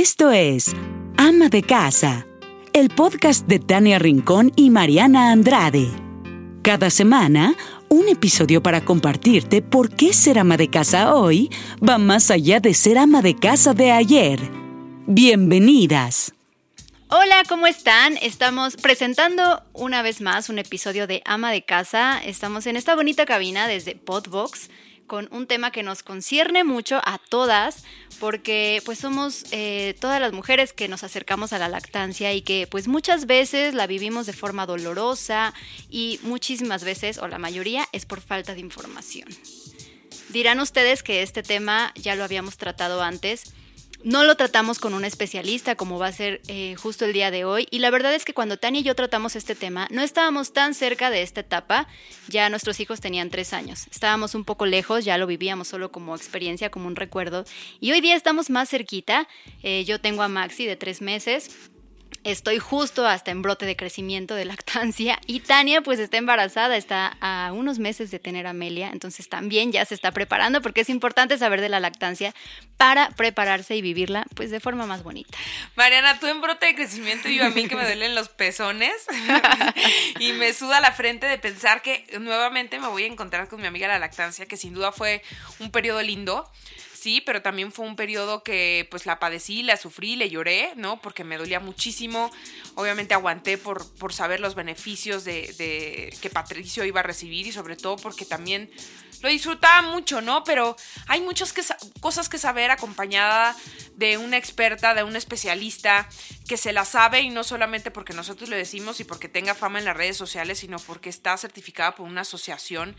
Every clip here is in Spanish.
Esto es Ama de Casa, el podcast de Tania Rincón y Mariana Andrade. Cada semana, un episodio para compartirte por qué ser ama de casa hoy va más allá de ser ama de casa de ayer. Bienvenidas. Hola, ¿cómo están? Estamos presentando una vez más un episodio de Ama de Casa. Estamos en esta bonita cabina desde Podbox con un tema que nos concierne mucho a todas, porque pues somos eh, todas las mujeres que nos acercamos a la lactancia y que pues muchas veces la vivimos de forma dolorosa y muchísimas veces, o la mayoría, es por falta de información. Dirán ustedes que este tema ya lo habíamos tratado antes, no lo tratamos con un especialista como va a ser eh, justo el día de hoy. Y la verdad es que cuando Tania y yo tratamos este tema, no estábamos tan cerca de esta etapa. Ya nuestros hijos tenían tres años. Estábamos un poco lejos, ya lo vivíamos solo como experiencia, como un recuerdo. Y hoy día estamos más cerquita. Eh, yo tengo a Maxi de tres meses Estoy justo hasta en brote de crecimiento de lactancia y Tania pues está embarazada, está a unos meses de tener a Amelia, entonces también ya se está preparando porque es importante saber de la lactancia para prepararse y vivirla pues de forma más bonita. Mariana, tú en brote de crecimiento y yo a mí que me duelen los pezones y me suda la frente de pensar que nuevamente me voy a encontrar con mi amiga la lactancia, que sin duda fue un periodo lindo sí, pero también fue un periodo que pues la padecí, la sufrí, le lloré, ¿no? Porque me dolía muchísimo. Obviamente aguanté por, por saber los beneficios de, de que Patricio iba a recibir y sobre todo porque también lo disfrutaba mucho, ¿no? Pero hay muchas cosas que saber acompañada de una experta, de un especialista que se la sabe y no solamente porque nosotros le decimos y porque tenga fama en las redes sociales, sino porque está certificada por una asociación,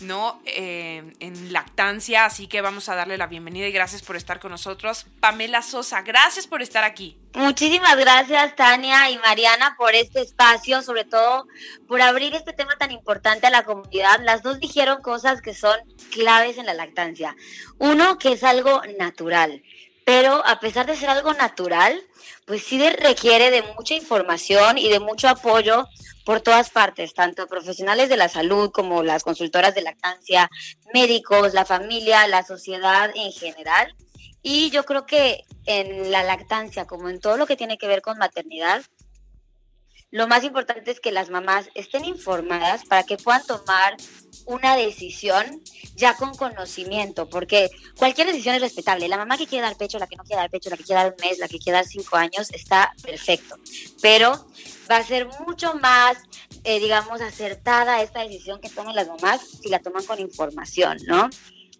¿no? Eh, en lactancia. Así que vamos a darle la bienvenida y gracias por estar con nosotros. Pamela Sosa, gracias por estar aquí. Muchísimas gracias Tania y Mariana por este espacio, sobre todo por abrir este tema tan importante a la comunidad. Las dos dijeron cosas que son claves en la lactancia. Uno, que es algo natural, pero a pesar de ser algo natural, pues sí requiere de mucha información y de mucho apoyo por todas partes, tanto profesionales de la salud como las consultoras de lactancia, médicos, la familia, la sociedad en general. Y yo creo que en la lactancia, como en todo lo que tiene que ver con maternidad, lo más importante es que las mamás estén informadas para que puedan tomar una decisión ya con conocimiento, porque cualquier decisión es respetable. La mamá que quiere dar pecho, la que no quiere dar pecho, la que quiere dar un mes, la que quiere dar cinco años, está perfecto. Pero va a ser mucho más, eh, digamos, acertada esta decisión que tomen las mamás si la toman con información, ¿no?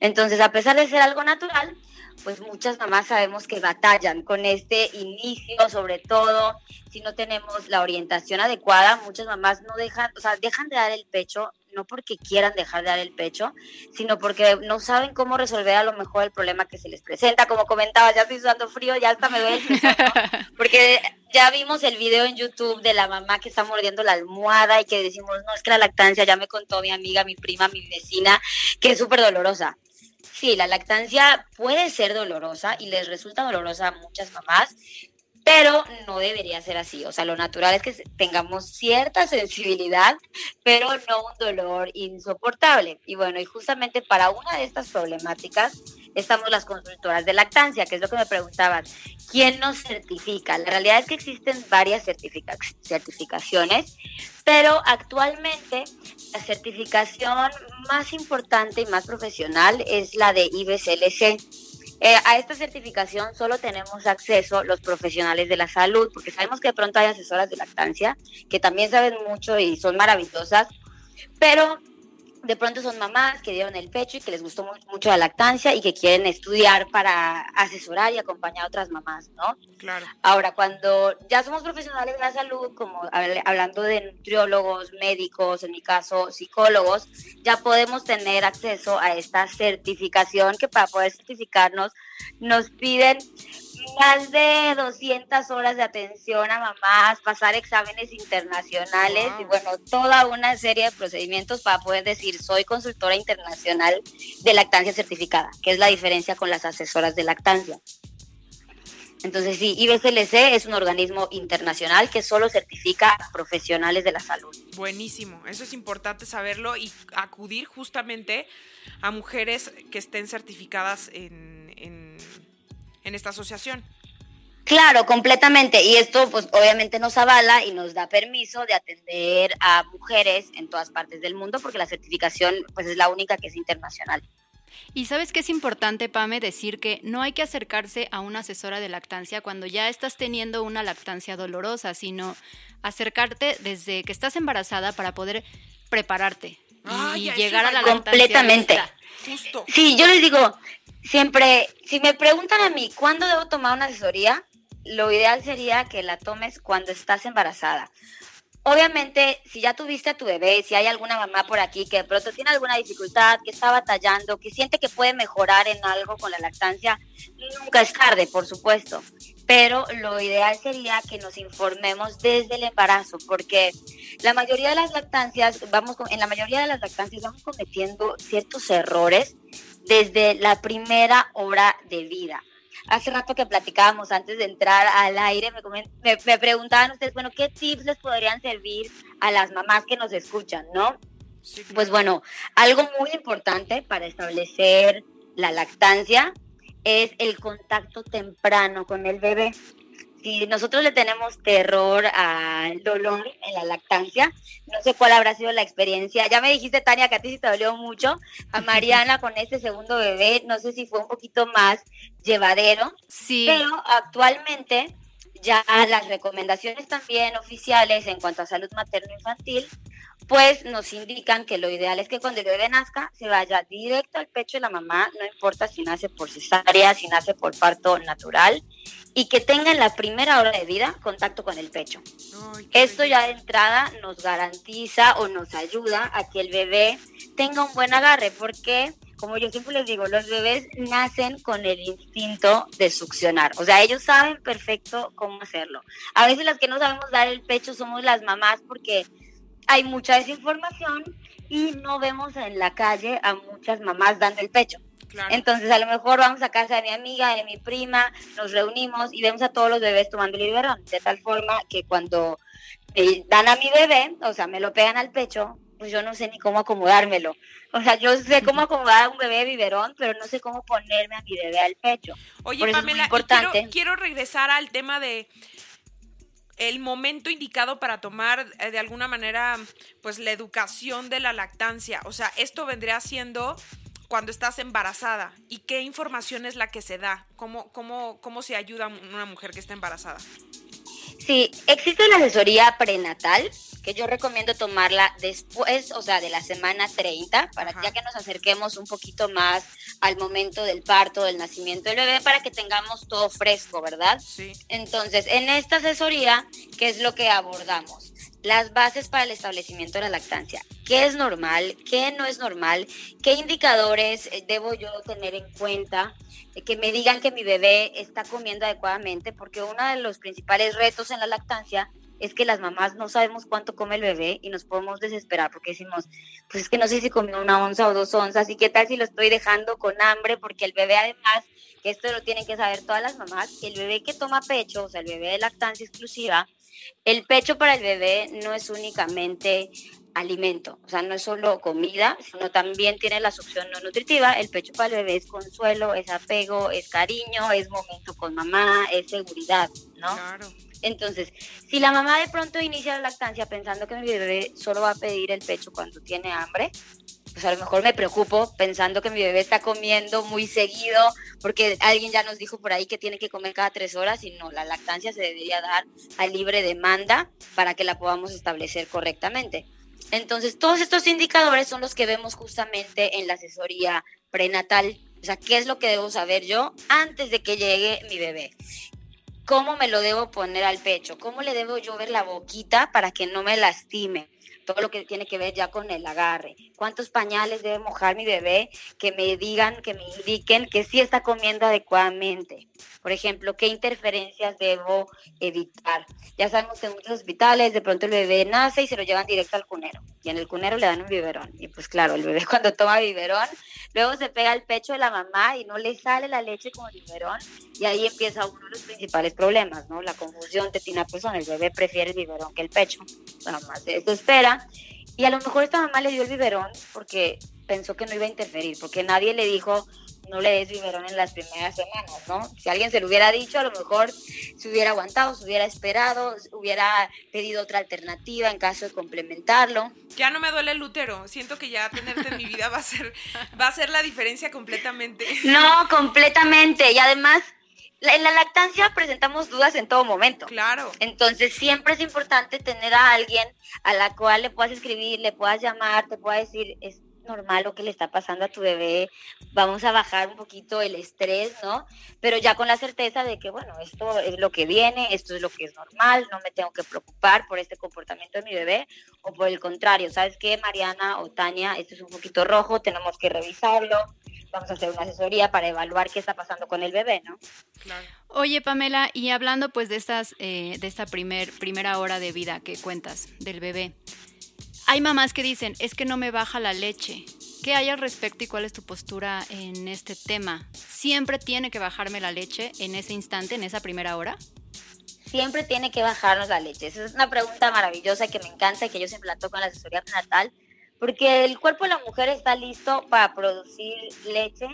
Entonces, a pesar de ser algo natural, pues muchas mamás sabemos que batallan con este inicio, sobre todo si no tenemos la orientación adecuada, muchas mamás no dejan, o sea, dejan de dar el pecho, no porque quieran dejar de dar el pecho, sino porque no saben cómo resolver a lo mejor el problema que se les presenta. Como comentaba, ya estoy sudando frío, ya hasta me duele el porque ya vimos el video en YouTube de la mamá que está mordiendo la almohada y que decimos, no, es que la lactancia, ya me contó mi amiga, mi prima, mi vecina, que es súper dolorosa. Sí, la lactancia puede ser dolorosa y les resulta dolorosa a muchas mamás, pero no debería ser así. O sea, lo natural es que tengamos cierta sensibilidad, pero no un dolor insoportable. Y bueno, y justamente para una de estas problemáticas estamos las consultoras de lactancia, que es lo que me preguntaban. ¿Quién nos certifica? La realidad es que existen varias certificaciones, pero actualmente la certificación más importante y más profesional es la de IBCLC. Eh, a esta certificación solo tenemos acceso los profesionales de la salud, porque sabemos que de pronto hay asesoras de lactancia que también saben mucho y son maravillosas, pero de pronto son mamás que dieron el pecho y que les gustó mucho la lactancia y que quieren estudiar para asesorar y acompañar a otras mamás, ¿no? Claro. Ahora, cuando ya somos profesionales de la salud, como hablando de nutriólogos, médicos, en mi caso, psicólogos, ya podemos tener acceso a esta certificación que para poder certificarnos nos piden más de 200 horas de atención a mamás, pasar exámenes internacionales y bueno, toda una serie de procedimientos para poder decir soy consultora internacional de lactancia certificada, que es la diferencia con las asesoras de lactancia. Entonces sí, IBCLC es un organismo internacional que solo certifica a profesionales de la salud. Buenísimo, eso es importante saberlo y acudir justamente a mujeres que estén certificadas en, en esta asociación. Claro, completamente. Y esto, pues, obviamente nos avala y nos da permiso de atender a mujeres en todas partes del mundo, porque la certificación, pues, es la única que es internacional. Y sabes que es importante, Pame, decir que no hay que acercarse a una asesora de lactancia cuando ya estás teniendo una lactancia dolorosa, sino acercarte desde que estás embarazada para poder prepararte y llegar a la lactancia. Completamente. Justo. Sí, yo les digo, siempre, si me preguntan a mí, ¿cuándo debo tomar una asesoría? Lo ideal sería que la tomes cuando estás embarazada obviamente, si ya tuviste a tu bebé, si hay alguna mamá por aquí que de pronto tiene alguna dificultad, que está batallando, que siente que puede mejorar en algo con la lactancia, nunca es tarde, por supuesto. Pero lo ideal sería que nos informemos desde el embarazo, porque la mayoría de las lactancias, vamos en la mayoría de las lactancias vamos cometiendo ciertos errores desde la primera hora de vida. Hace rato que platicábamos antes de entrar al aire, me, me, preguntaban ustedes, bueno, ¿qué tips les podrían servir a las mamás que nos escuchan, no? Pues bueno, algo muy importante para establecer la lactancia es el contacto temprano con el bebé si nosotros le tenemos terror al dolor en la lactancia, no sé cuál habrá sido la experiencia. Ya me dijiste, Tania, que a ti sí te dolió mucho. A Mariana con este segundo bebé, no sé si fue un poquito más llevadero. Sí. Pero actualmente ya las recomendaciones también oficiales en cuanto a salud materno-infantil, pues nos indican que lo ideal es que cuando el bebé nazca se vaya directo al pecho de la mamá, no importa si nace por cesárea, si nace por parto natural, y que tenga en la primera hora de vida contacto con el pecho. Esto ya de entrada nos garantiza o nos ayuda a que el bebé tenga un buen agarre, porque como yo siempre les digo, los bebés nacen con el instinto de succionar. O sea, ellos saben perfecto cómo hacerlo. A veces las que no sabemos dar el pecho somos las mamás porque hay mucha desinformación y no vemos en la calle a muchas mamás dando el pecho. Entonces, a lo mejor vamos a casa de mi amiga, de mi prima, nos reunimos y vemos a todos los bebés tomando el biberón, de tal forma que cuando dan a mi bebé, o sea, me lo pegan al pecho, pues yo no sé ni cómo acomodármelo. O sea, yo sé cómo acomodar a un bebé biberón, pero no sé cómo ponerme a mi bebé al pecho. Oye, Pamela, quiero, quiero regresar al tema de el momento indicado para tomar eh, de alguna manera pues la educación de la lactancia. O sea, esto vendría siendo cuando estás embarazada y qué información es la que se da, cómo, cómo, cómo se ayuda a una mujer que está embarazada. Sí, existe la asesoría prenatal, que yo recomiendo tomarla después, o sea, de la semana 30, para ya que nos acerquemos un poquito más al momento del parto, del nacimiento del bebé, para que tengamos todo fresco, ¿verdad? Sí. Entonces, en esta asesoría, ¿qué es lo que abordamos? Las bases para el establecimiento de la lactancia. ¿Qué es normal? ¿Qué no es normal? ¿Qué indicadores eh, debo yo tener en cuenta? que me digan que mi bebé está comiendo adecuadamente, porque uno de los principales retos en la lactancia es que las mamás no sabemos cuánto come el bebé y nos podemos desesperar porque decimos, pues es que no sé si comió una onza o dos onzas y qué tal si lo estoy dejando con hambre porque el bebé además, que esto lo tienen que saber todas las mamás, el bebé que toma pecho, o sea, el bebé de lactancia exclusiva, el pecho para el bebé no es únicamente alimento, o sea, no es solo comida, sino también tiene la succión no nutritiva. El pecho para el bebé es consuelo, es apego, es cariño, es momento con mamá, es seguridad, ¿no? Claro. Entonces, si la mamá de pronto inicia la lactancia pensando que mi bebé solo va a pedir el pecho cuando tiene hambre, pues a lo mejor me preocupo pensando que mi bebé está comiendo muy seguido, porque alguien ya nos dijo por ahí que tiene que comer cada tres horas y no, la lactancia se debería dar a libre demanda para que la podamos establecer correctamente. Entonces, todos estos indicadores son los que vemos justamente en la asesoría prenatal. O sea, ¿qué es lo que debo saber yo antes de que llegue mi bebé? ¿Cómo me lo debo poner al pecho? ¿Cómo le debo yo ver la boquita para que no me lastime? Todo lo que tiene que ver ya con el agarre. ¿Cuántos pañales debe mojar mi bebé? Que me digan, que me indiquen que sí está comiendo adecuadamente. Por ejemplo, ¿qué interferencias debo evitar? Ya sabemos que en muchos hospitales de pronto el bebé nace y se lo llevan directo al cunero. Y en el cunero le dan un biberón. Y pues claro, el bebé cuando toma biberón, luego se pega al pecho de la mamá y no le sale la leche como biberón. Y ahí empieza uno de los principales problemas, ¿no? La confusión tetina persona. El bebé prefiere el biberón que el pecho. Bueno, más de eso Y a lo mejor esta mamá le dio el biberón porque pensó que no iba a interferir, porque nadie le dijo no le des biberón en las primeras semanas, ¿no? Si alguien se lo hubiera dicho, a lo mejor se hubiera aguantado, se hubiera esperado, hubiera pedido otra alternativa en caso de complementarlo. Ya no me duele el útero, siento que ya tenerte en mi vida va a ser, va a ser la diferencia completamente. No, completamente. Y además, en la lactancia presentamos dudas en todo momento. Claro. Entonces siempre es importante tener a alguien a la cual le puedas escribir, le puedas llamar, te pueda decir, normal lo que le está pasando a tu bebé, vamos a bajar un poquito el estrés, ¿no? Pero ya con la certeza de que, bueno, esto es lo que viene, esto es lo que es normal, no me tengo que preocupar por este comportamiento de mi bebé, o por el contrario, ¿sabes qué, Mariana o Tania? Esto es un poquito rojo, tenemos que revisarlo, vamos a hacer una asesoría para evaluar qué está pasando con el bebé, ¿no? Claro. Oye, Pamela, y hablando pues de estas, eh, de esta primer, primera hora de vida que cuentas del bebé, hay mamás que dicen, es que no me baja la leche. ¿Qué hay al respecto y cuál es tu postura en este tema? ¿Siempre tiene que bajarme la leche en ese instante, en esa primera hora? Siempre tiene que bajarnos la leche. Esa es una pregunta maravillosa que me encanta y que yo siempre la toco en la asesoría prenatal porque el cuerpo de la mujer está listo para producir leche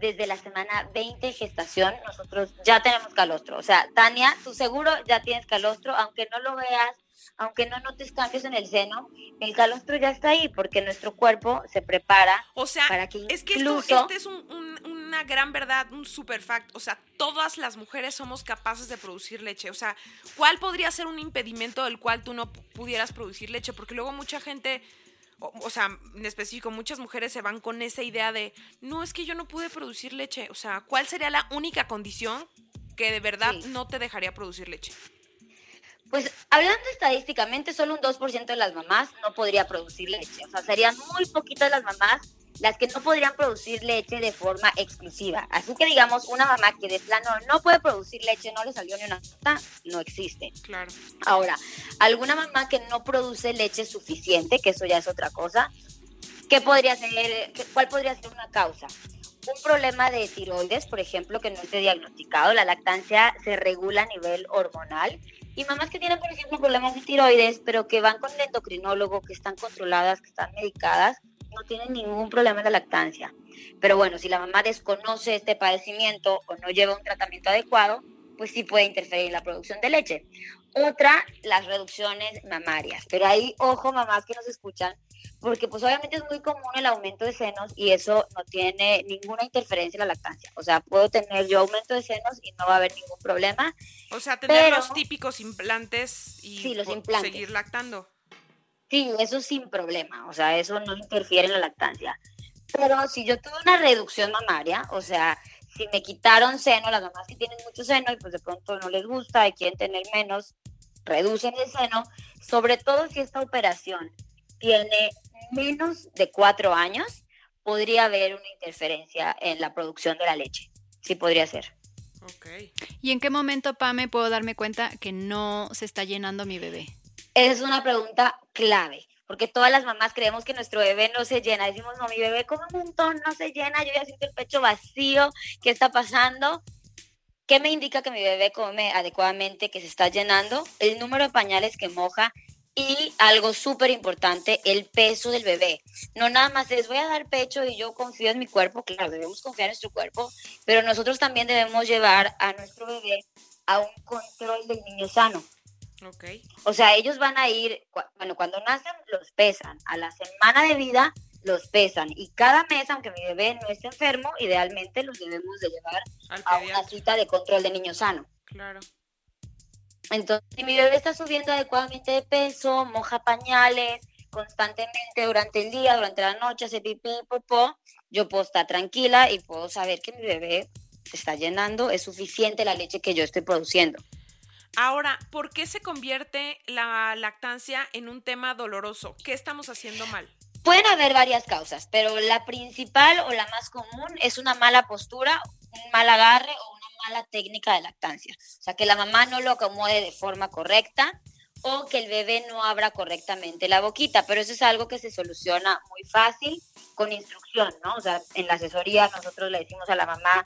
desde la semana 20 de gestación. Nosotros ya tenemos calostro. O sea, Tania, tú seguro ya tienes calostro, aunque no lo veas, aunque no notes cambios en el seno, el calostro ya está ahí porque nuestro cuerpo se prepara o sea, para que es que esto, este es una gran verdad, un super fact. O sea, todas las mujeres somos capaces de producir leche. O sea, ¿cuál podría ser un impedimento del cual tú no pudieras producir leche? Porque luego mucha gente o, sea, en específico, muchas mujeres se van con esa idea de, no, es que yo no pude producir leche. O sea, ¿cuál sería la única condición que de verdad no te dejaría producir leche? Pues hablando estadísticamente, solo un 2% de las mamás no podría producir leche. O sea, serían muy poquitas las mamás las que no podrían producir leche de forma exclusiva. Así que digamos, una mamá que de plano no puede producir leche, no le salió ni una gota, no existe. Claro. Ahora, alguna mamá que no produce leche suficiente, que eso ya es otra cosa, ¿qué podría ser, cuál podría ser una causa? Un problema de tiroides, por ejemplo, que no esté diagnosticado, la lactancia se regula a nivel hormonal y mamás que tienen, por ejemplo, problemas de tiroides, pero que van con el endocrinólogo, que están controladas, que están medicadas, no tienen ningún problema la lactancia. Pero bueno, si la mamá desconoce este padecimiento o no lleva un tratamiento adecuado, pues sí puede interferir en la producción de leche. Otra, las reducciones mamarias. Pero ahí, ojo, mamás que nos escuchan, porque pues obviamente es muy común el aumento de senos y eso no tiene ninguna interferencia en la lactancia. O sea, puedo tener yo aumento de senos y no va a haber ningún problema. O sea, tener los típicos implantes y los seguir lactando. Sí, eso sin problema, o sea, eso no interfiere en la lactancia. Pero si yo tuve una reducción mamaria, o sea, si me quitaron seno, las mamás que tienen mucho seno y pues de pronto no les gusta y quieren tener menos, reducen el seno, sobre todo si esta operación tiene menos de cuatro años, podría haber una interferencia en la producción de la leche. Sí podría ser. Okay. ¿Y en qué momento, Pame, puedo darme cuenta que no se está llenando mi bebé? es una pregunta clave, porque todas las mamás creemos que nuestro bebé no se llena. Decimos, no, mi bebé come un montón, no se llena, yo ya siento el pecho vacío, ¿qué está pasando? ¿Qué me indica que mi bebé come adecuadamente, que se está llenando? El número de pañales que moja y algo súper importante, el peso del bebé. No nada más es voy a dar pecho y yo confío en mi cuerpo, claro, debemos confiar en nuestro cuerpo, pero nosotros también debemos llevar a nuestro bebé a un control del niño sano. O sea, ellos van a ir, bueno, cuando nacen los pesan, a la semana de vida los pesan y cada mes, aunque mi bebé no esté enfermo, idealmente los debemos de llevar a una cita de control de niño sano. Claro. Entonces, si mi bebé está subiendo adecuadamente de peso, moja pañales constantemente durante el día, durante la noche, hace pipí, popó, yo puedo estar tranquila y puedo saber que mi bebé se está llenando, es suficiente la leche que yo estoy produciendo. Ahora, ¿por qué se convierte la lactancia en un tema doloroso? ¿Qué estamos haciendo mal? Pueden haber varias causas, pero la principal o la más común es una mala postura, un mal agarre o una mala técnica de lactancia. O sea, que la mamá no lo acomode de forma correcta o que el bebé no abra correctamente la boquita, pero eso es algo que se soluciona muy fácil con instrucción, ¿no? O sea, en la asesoría nosotros le decimos a la mamá,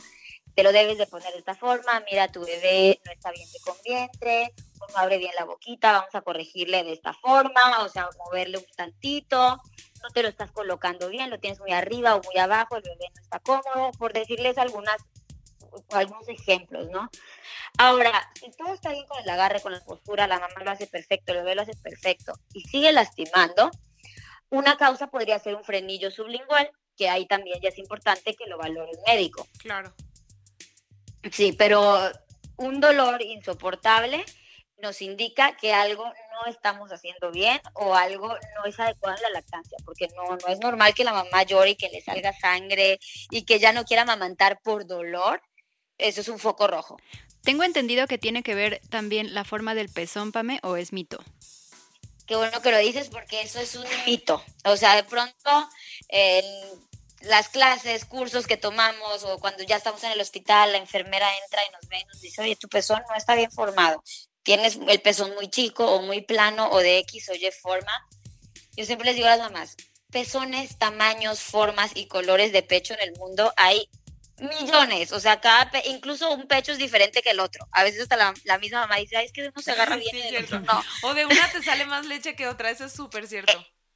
te lo debes de poner de esta forma, mira, tu bebé no está bien de con vientre, no abre bien la boquita, vamos a corregirle de esta forma, o sea, moverle un tantito, no te lo estás colocando bien, lo tienes muy arriba o muy abajo, el bebé no está cómodo, por decirles algunas algunos ejemplos, ¿no? Ahora, si todo está bien con el agarre, con la postura, la mamá lo hace perfecto, el bebé lo hace perfecto y sigue lastimando, una causa podría ser un frenillo sublingual, que ahí también ya es importante que lo valore el médico. Claro. Sí, pero un dolor insoportable nos indica que algo no estamos haciendo bien o algo no es adecuado en la lactancia, porque no, no es normal que la mamá llore y que le salga sangre y que ya no quiera amamantar por dolor. Eso es un foco rojo. Tengo entendido que tiene que ver también la forma del pezón, Pame, o es mito. Qué bueno que lo dices porque eso es un mito. O sea, de pronto en las clases, cursos que tomamos o cuando ya estamos en el hospital, la enfermera entra y nos ve y nos dice, oye, tu pezón no está bien formado. Tienes el pezón muy chico o muy plano o de X o Y forma. Yo siempre les digo a las mamás, pezones, tamaños, formas y colores de pecho en el mundo hay millones, o sea, cada incluso un pecho es diferente que el otro. A veces hasta la, misma mamá dice, Ay, es que uno se agarra bien y otro no. O de una te sale más leche que otra, eso es súper cierto.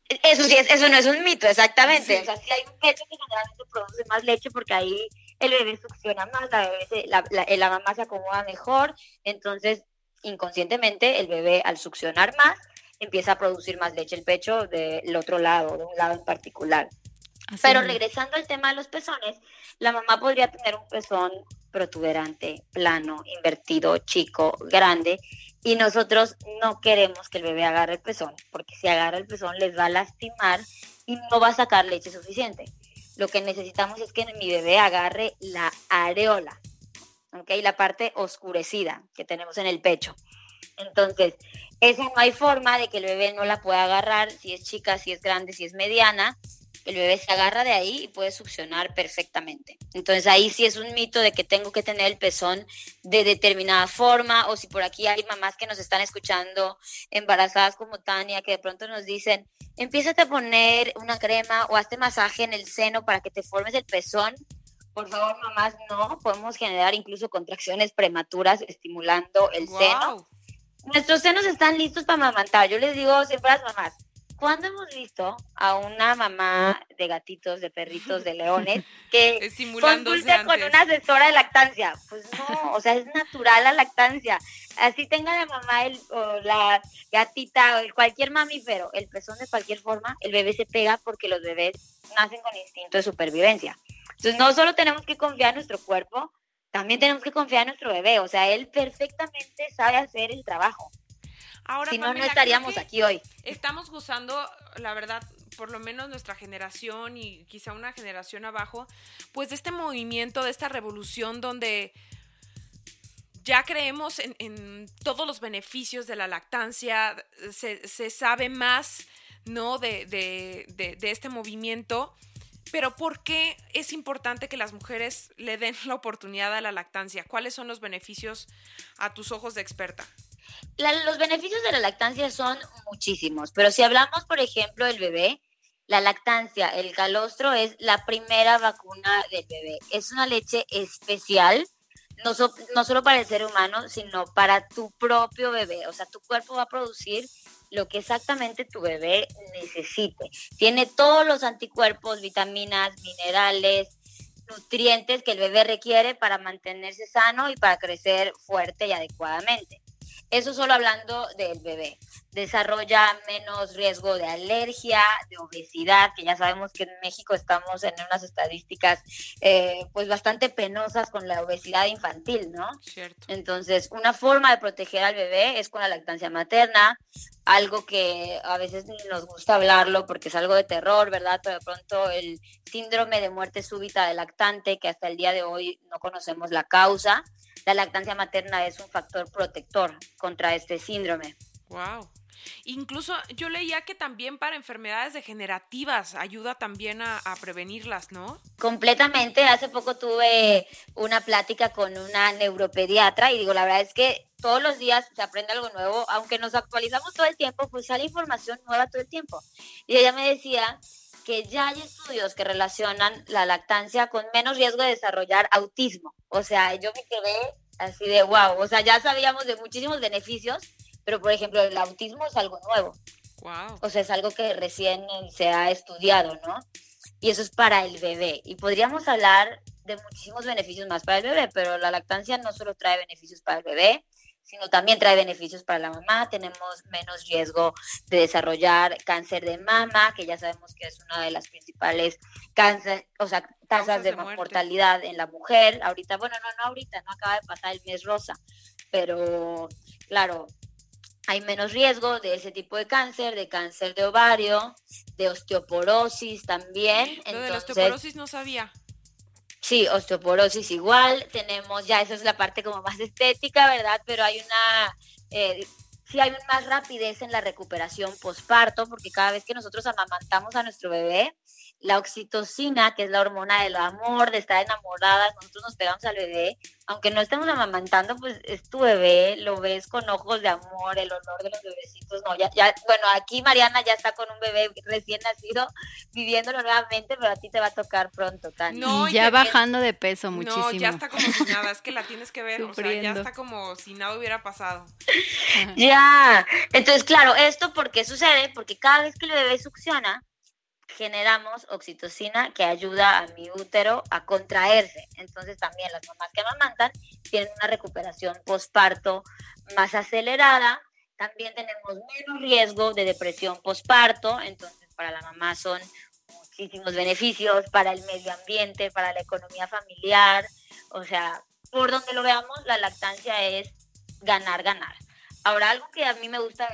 Eh, eso sí, eso no es un mito, exactamente. O sea, si hay un pecho que generalmente produce más leche porque ahí el bebé succiona más, la, bebé la, la mamá se acomoda mejor, entonces inconscientemente el bebé al succionar más empieza a producir más leche el pecho del otro lado, de un lado en particular. Pero regresando al tema de los pezones, la mamá podría tener un pezón protuberante, plano, invertido, chico, grande, y nosotros no queremos que el bebé agarre el pezón, porque si agarra el pezón les va a lastimar y no va a sacar leche suficiente. Lo que necesitamos es que mi bebé agarre la areola, ¿ok? La parte oscurecida que tenemos en el pecho. Entonces, esa no hay forma de que el bebé no la pueda agarrar, si es chica, si es grande, si es mediana, el bebé se agarra de ahí y puede succionar perfectamente. Entonces ahí sí es un mito de que tengo que tener el pezón de determinada forma o si por aquí hay mamás que nos están escuchando embarazadas como Tania que de pronto nos dicen, empiezate a poner una crema o hazte masaje en el seno para que te formes el pezón. Por favor, mamás, no, podemos generar incluso contracciones prematuras estimulando el seno. Nuestros senos están listos para amamantar. Yo les digo siempre a las mamás, ¿Cuándo hemos visto a una mamá de gatitos, de perritos, de leones que consulte con una asesora de lactancia? Pues no, o sea, es natural la lactancia. Así tenga la mamá el, o la gatita o cualquier mamífero, el pezón de cualquier forma, el bebé se pega porque los bebés nacen con instinto de supervivencia. Entonces, no solo tenemos que confiar en nuestro cuerpo, también tenemos que confiar en nuestro bebé. O sea, él perfectamente sabe hacer el trabajo. Ahora, si no, no estaríamos aquí hoy. Estamos gozando, la verdad, por lo menos nuestra generación y quizá una generación abajo, pues de este movimiento, de esta revolución donde ya creemos en, todos los beneficios de la lactancia, se, sabe más, ¿no? De, de, de este movimiento. Pero ¿por qué es importante que las mujeres le den la oportunidad a la lactancia? ¿Cuáles son los beneficios a tus ojos de experta? Los beneficios de la lactancia son muchísimos, pero si hablamos, por ejemplo, del bebé, la lactancia, el calostro es la primera vacuna del bebé. Es una leche especial, no, no solo para el ser humano, sino para tu propio bebé. O sea, tu cuerpo va a producir lo que exactamente tu bebé necesite. Tiene todos los anticuerpos, vitaminas, minerales, nutrientes que el bebé requiere para mantenerse sano y para crecer fuerte y adecuadamente. Eso solo hablando del bebé. Desarrolla menos riesgo de alergia, de obesidad, que ya sabemos que en México estamos en unas estadísticas eh, pues bastante penosas con la obesidad infantil, ¿no? Cierto. Entonces, una forma de proteger al bebé es con la lactancia materna, algo que a veces nos gusta hablarlo porque es algo de terror, ¿verdad? Pero de pronto el síndrome de muerte súbita del lactante, que hasta el día de hoy no conocemos la causa, la lactancia materna es un factor protector contra este síndrome. Wow. Incluso yo leía que también para enfermedades degenerativas ayuda también a, prevenirlas, ¿no? Completamente. Hace poco tuve una plática con una neuropediatra y digo, la verdad es que todos los días se aprende algo nuevo, aunque nos actualizamos todo el tiempo, pues sale información nueva todo el tiempo. Y ella me decía que ya hay estudios que relacionan la lactancia con menos riesgo de desarrollar autismo. O sea, yo me quedé así de wow, o sea, ya sabíamos de muchísimos beneficios, pero por ejemplo, el autismo es algo nuevo. Wow. O sea, es algo que recién se ha estudiado, ¿no? Y eso es para el bebé. Y podríamos hablar de muchísimos beneficios más para el bebé, pero la lactancia no solo trae beneficios para el bebé, sino también trae beneficios para la mamá. Tenemos menos riesgo de desarrollar cáncer de mama, que ya sabemos que es una de las principales cáncer, o sea, tasas de, mortalidad en la mujer. Ahorita, bueno, no, no ahorita, no acaba de pasar el mes rosa, pero claro, hay menos riesgo de ese tipo de cáncer, de cáncer de ovario, de osteoporosis también. Lo de la osteoporosis no sabía. Sí, osteoporosis igual. Tenemos ya, esa es la parte como más estética, ¿verdad? Pero hay una, eh, sí hay más rapidez en la recuperación posparto, porque cada vez que nosotros amamantamos a nuestro bebé, la oxitocina, que es la hormona del amor, de estar enamoradas, nosotros nos pegamos al bebé, aunque no estemos amamantando, pues es tu bebé, lo ves con ojos de amor, el olor de los bebecitos, no, ya, ya, bueno, aquí Mariana ya está con un bebé recién nacido, viviéndolo nuevamente, pero a ti te va a tocar pronto, Tania. No, ya bajando de peso muchísimo. No, ya está como si nada, es que la tienes que ver, o sea, ya está como si nada hubiera pasado. ya, entonces, claro, ¿esto por qué sucede? Porque cada vez que el bebé succiona, generamos oxitocina que ayuda a mi útero a contraerse. Entonces también las mamás que amamantan tienen una recuperación postparto más acelerada. También tenemos menos riesgo de depresión postparto. Entonces para la mamá son muchísimos beneficios para el medio ambiente, para la economía familiar. O sea, por donde lo veamos, la lactancia es ganar, ganar. Ahora, algo que a mí me gusta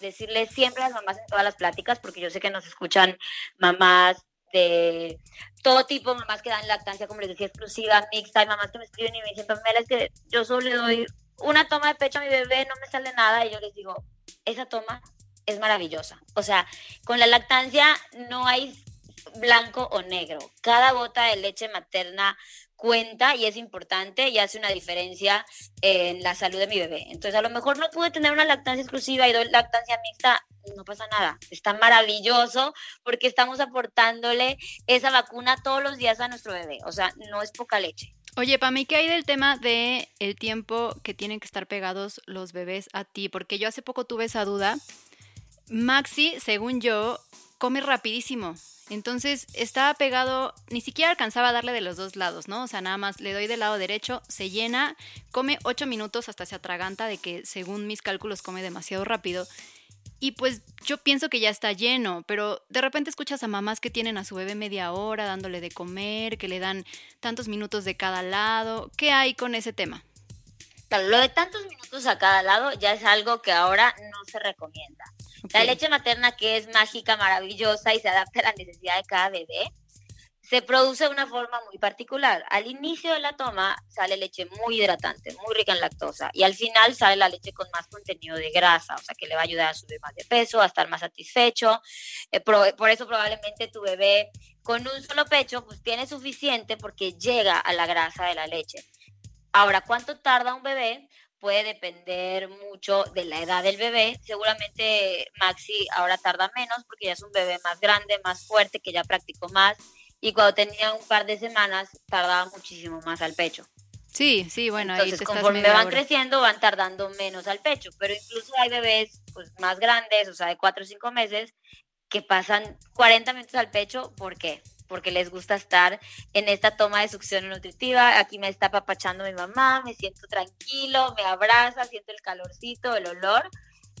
decirle siempre a las mamás en todas las pláticas, porque yo sé que nos escuchan mamás de todo tipo, mamás que dan lactancia, como les decía, exclusiva, mixta, hay mamás que me escriben y me dicen, Pamela, es que yo solo le doy una toma de pecho a mi bebé, no me sale nada, y yo les digo, esa toma es maravillosa. O sea, con la lactancia no hay blanco o negro. Cada gota de leche materna cuenta y es importante y hace una diferencia en la salud de mi bebé. Entonces, a lo mejor no pude tener una lactancia exclusiva y doy lactancia mixta, no pasa nada. Está maravilloso porque estamos aportándole esa vacuna todos los días a nuestro bebé. O sea, no es poca leche. Oye, para mí, ¿qué hay del tema de el tiempo que tienen que estar pegados los bebés a ti? Porque yo hace poco tuve esa duda. Maxi, según yo, come rapidísimo. Entonces estaba pegado, ni siquiera alcanzaba a darle de los dos lados, ¿no? O sea, nada más le doy del lado derecho, se llena, come ocho minutos hasta se atraganta de que según mis cálculos come demasiado rápido. Y pues yo pienso que ya está lleno, pero de repente escuchas a mamás que tienen a su bebé media hora dándole de comer, que le dan tantos minutos de cada lado. ¿Qué hay con ese tema? lo de tantos minutos a cada lado ya es algo que ahora no se recomienda. La leche materna, que es mágica, maravillosa y se adapta a la necesidad de cada bebé, se produce de una forma muy particular. Al inicio de la toma sale leche muy hidratante, muy rica en lactosa, y al final sale la leche con más contenido de grasa, o sea que le va a ayudar a subir más de peso, a estar más satisfecho. Eh, por, eso probablemente tu bebé con un solo pecho pues tiene suficiente porque llega a la grasa de la leche. Ahora, ¿cuánto tarda un bebé? Puede depender mucho de la edad del bebé. Seguramente Maxi ahora tarda menos porque ya es un bebé más grande, más fuerte, que ya practicó más. Y cuando tenía un par de semanas tardaba muchísimo más al pecho. Sí, sí, bueno, Entonces, conforme van creciendo, van tardando menos al pecho. Pero incluso hay bebés pues, más grandes, o sea, de 4 o 5 meses, que pasan 40 minutos al pecho. ¿Por qué? Porque les gusta estar en esta toma de succión nutritiva. Aquí me está apapachando mi mamá, me siento tranquilo, me abraza, siento el calorcito, el olor.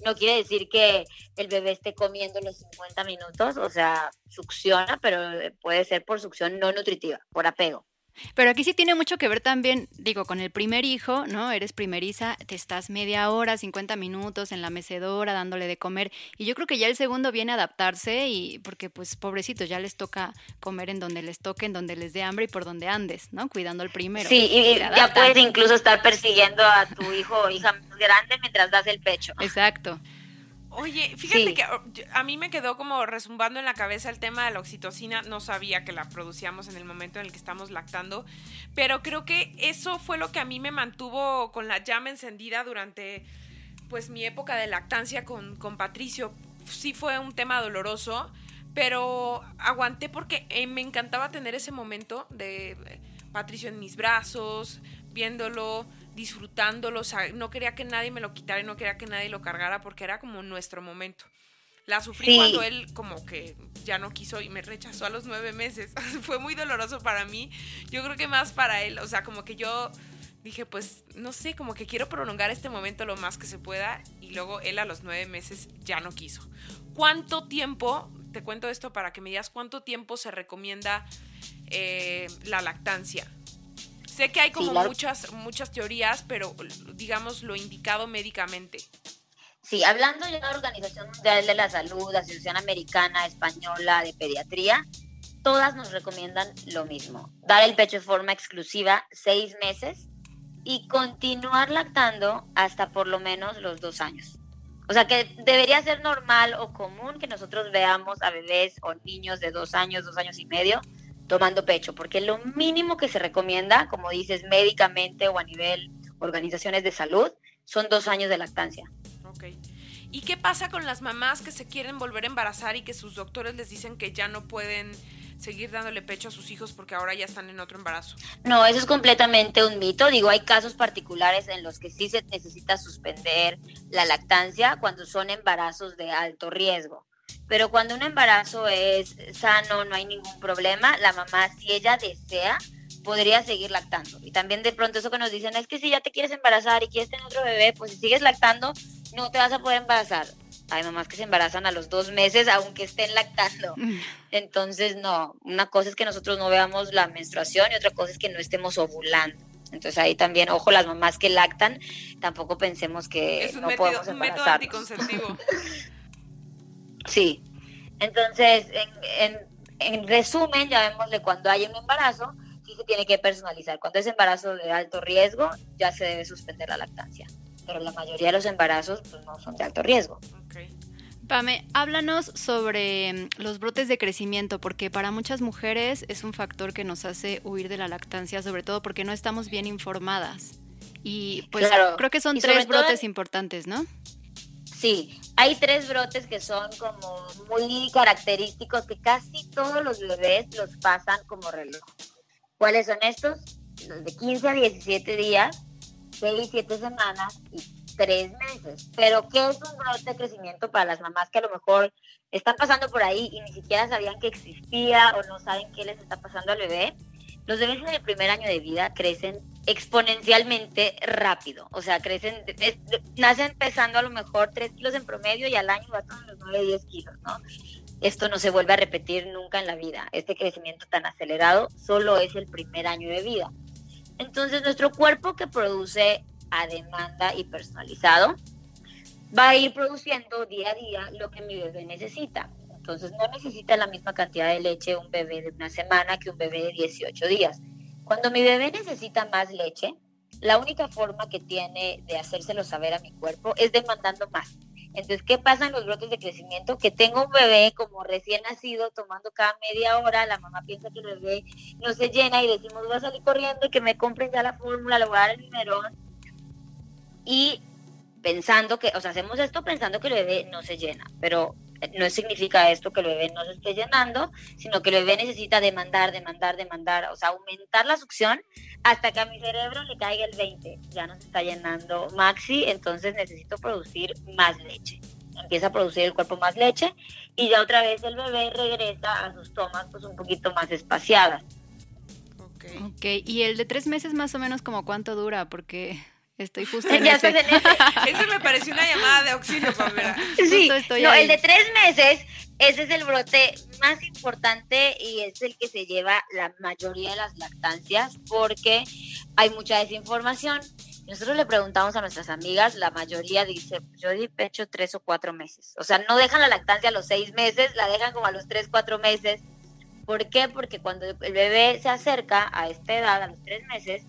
No quiere decir que el bebé esté comiendo los 50 minutos, o sea, succiona, pero puede ser por succión no nutritiva, por apego. Pero aquí sí tiene mucho que ver también, digo, con el primer hijo, ¿no? Eres primeriza, te estás media hora, 50 minutos en la mecedora dándole de comer. Y yo creo que ya el segundo viene a adaptarse y porque pues pobrecitos ya les toca comer en donde les toque, en donde les dé hambre y por donde andes, ¿no? Cuidando al primero. Sí, y ya puedes incluso estar persiguiendo a tu hijo o hija más grande mientras das el pecho. Exacto. Oye, fíjate que oh, a mí me quedó como resumbando en la cabeza el tema de la oxitocina. No sabía que la producíamos en el momento en el que estamos lactando, pero creo que eso fue lo que a mí me mantuvo con la llama encendida durante pues mi época de lactancia con, con Patricio. Sí fue un tema doloroso, pero aguanté porque eh, me encantaba tener ese momento de eh, Patricio en mis brazos, viéndolo, disfrutándolo, no quería que nadie me lo quitara y no quería que nadie lo cargara porque era como nuestro momento. La sufrí cuando él como que ya no quiso y me rechazó a los nueve meses. Fue muy doloroso para mí. Yo creo que más para él. O sea, como que yo dije, pues, no sé, como que quiero prolongar este momento lo más que se pueda. Y luego él a los nueve meses ya no quiso. ¿Cuánto tiempo, te cuento esto para que me digas cuánto tiempo se recomienda eh, la lactancia? Sé que hay como muchas, muchas teorías, pero digamos lo indicado médicamente. Sí, hablando ya de la Organización Mundial de la Salud, Asociación Americana Española de Pediatría, todas nos recomiendan lo mismo. Dar el pecho de forma exclusiva seis meses y continuar lactando hasta por lo menos los dos años. O sea que debería ser normal o común que nosotros veamos a bebés o niños de dos años, dos años y medio tomando pecho, porque lo mínimo que se recomienda, como dices, médicamente o a nivel organizaciones de salud, son dos años de lactancia. ¿Y qué pasa con las mamás que se quieren volver a embarazar y que sus doctores les dicen que ya no pueden seguir dándole pecho a sus hijos porque ahora ya están en otro embarazo? No, eso es completamente un mito. Digo, hay casos particulares en los que sí se necesita suspender la lactancia cuando son embarazos de alto riesgo. Pero cuando un embarazo es sano, no hay ningún problema, la mamá, si ella desea, podría seguir lactando. Y también de pronto eso que nos dicen es que si ya te quieres embarazar y quieres tener otro bebé, pues si sigues lactando, no te vas a poder embarazar. Hay mamás que se embarazan a los dos meses aunque estén lactando. Mm. Entonces, no, una cosa es que nosotros no veamos la menstruación y otra cosa es que no estemos ovulando. Entonces ahí también, ojo, las mamás que lactan, tampoco pensemos que es no método, un método anticonceptivo. sí. Entonces, en, en resumen, ya vemos de cuando hay un embarazo, sí se tiene que personalizar. Cuando es embarazo de alto riesgo, ya se debe suspender la lactancia. Pero la mayoría de los embarazos pues, no son de alto riesgo. Pame, háblanos sobre mm, los brotes de crecimiento, porque para muchas mujeres es un factor que nos hace huir de la lactancia, sobre todo porque no estamos bien informadas. Y pues creo que son tres brotes importantes, ¿no? Sí, hay tres brotes que son como muy característicos que casi todos los bebés los pasan como reloj. ¿Cuáles son estos? Los de 15 a 17 días, 6, 7 semanas y 3 meses. Pero ¿qué es un brote de crecimiento para las mamás que a lo mejor están pasando por ahí y ni siquiera sabían que existía o no saben qué les está pasando al bebé? Los bebés en el primer año de vida crecen exponencialmente rápido. O sea, crecen, nacen pesando a lo mejor 3 kilos en promedio y al año a los 9, 10 kilos, ¿no? esto no se vuelve a repetir nunca en la vida. Este crecimiento tan acelerado solo es el primer año de vida. Entonces nuestro cuerpo que produce a demanda y personalizado va a ir produciendo día a día lo que mi bebé necesita. Entonces no necesita la misma cantidad de leche un bebé de una semana que un bebé de 18 días. Cuando mi bebé necesita más leche, la única forma que tiene de hacérselo saber a mi cuerpo es demandando más. Entonces, ¿qué pasa en los brotes de crecimiento? Que tengo un bebé como recién nacido tomando cada media hora, la mamá piensa que el bebé no se llena y decimos, voy a salir corriendo y que me compren ya la fórmula, le voy a dar el número. Y pensando que, o sea, hacemos esto pensando que el bebé no se llena, pero no significa esto que el bebé no se esté llenando, sino que el bebé necesita demandar, demandar, demandar, o sea, aumentar la succión hasta que a mi cerebro le caiga el 20. Ya no se está llenando maxi, entonces necesito producir más leche. Empieza a producir el cuerpo más leche y ya otra vez el bebé regresa a sus tomas pues un poquito más espaciadas. Ok, okay. y el de tres meses más o menos como cuánto dura, porque Estoy justo en ese. ese me pareció una llamada de auxilio, Pamela. Sí, no, el de tres meses, ese es el brote más importante y es el que se lleva la mayoría de las lactancias porque hay mucha desinformación. Nosotros le preguntamos a nuestras amigas, la mayoría dice, yo di pecho tres o cuatro meses. O sea, no dejan la lactancia a los seis meses, la dejan como a los tres, cuatro meses. ¿Por qué? Porque cuando el bebé se acerca a esta edad, a los tres meses,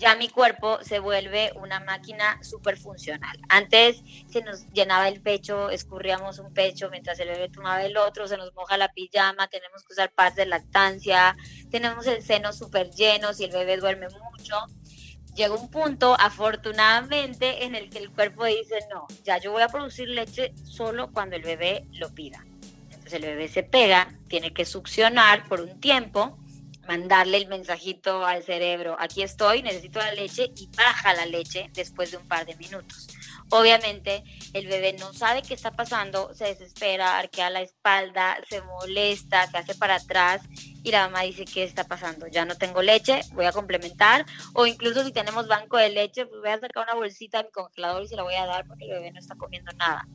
ya mi cuerpo se vuelve una máquina súper funcional. Antes se nos llenaba el pecho, escurríamos un pecho mientras el bebé tomaba el otro, se nos moja la pijama, tenemos que usar pads de lactancia, tenemos el seno súper lleno si el bebé duerme mucho. Llega un punto, afortunadamente, en el que el cuerpo dice, no, ya yo voy a producir leche solo cuando el bebé lo pida. Entonces el bebé se pega, tiene que succionar por un tiempo mandarle el mensajito al cerebro, aquí estoy, necesito la leche y baja la leche después de un par de minutos. Obviamente el bebé no sabe qué está pasando, se desespera, arquea la espalda, se molesta, se hace para atrás y la mamá dice, ¿qué está pasando? Ya no tengo leche, voy a complementar. O incluso si tenemos banco de leche, pues voy a sacar una bolsita de mi congelador y se la voy a dar porque el bebé no está comiendo nada.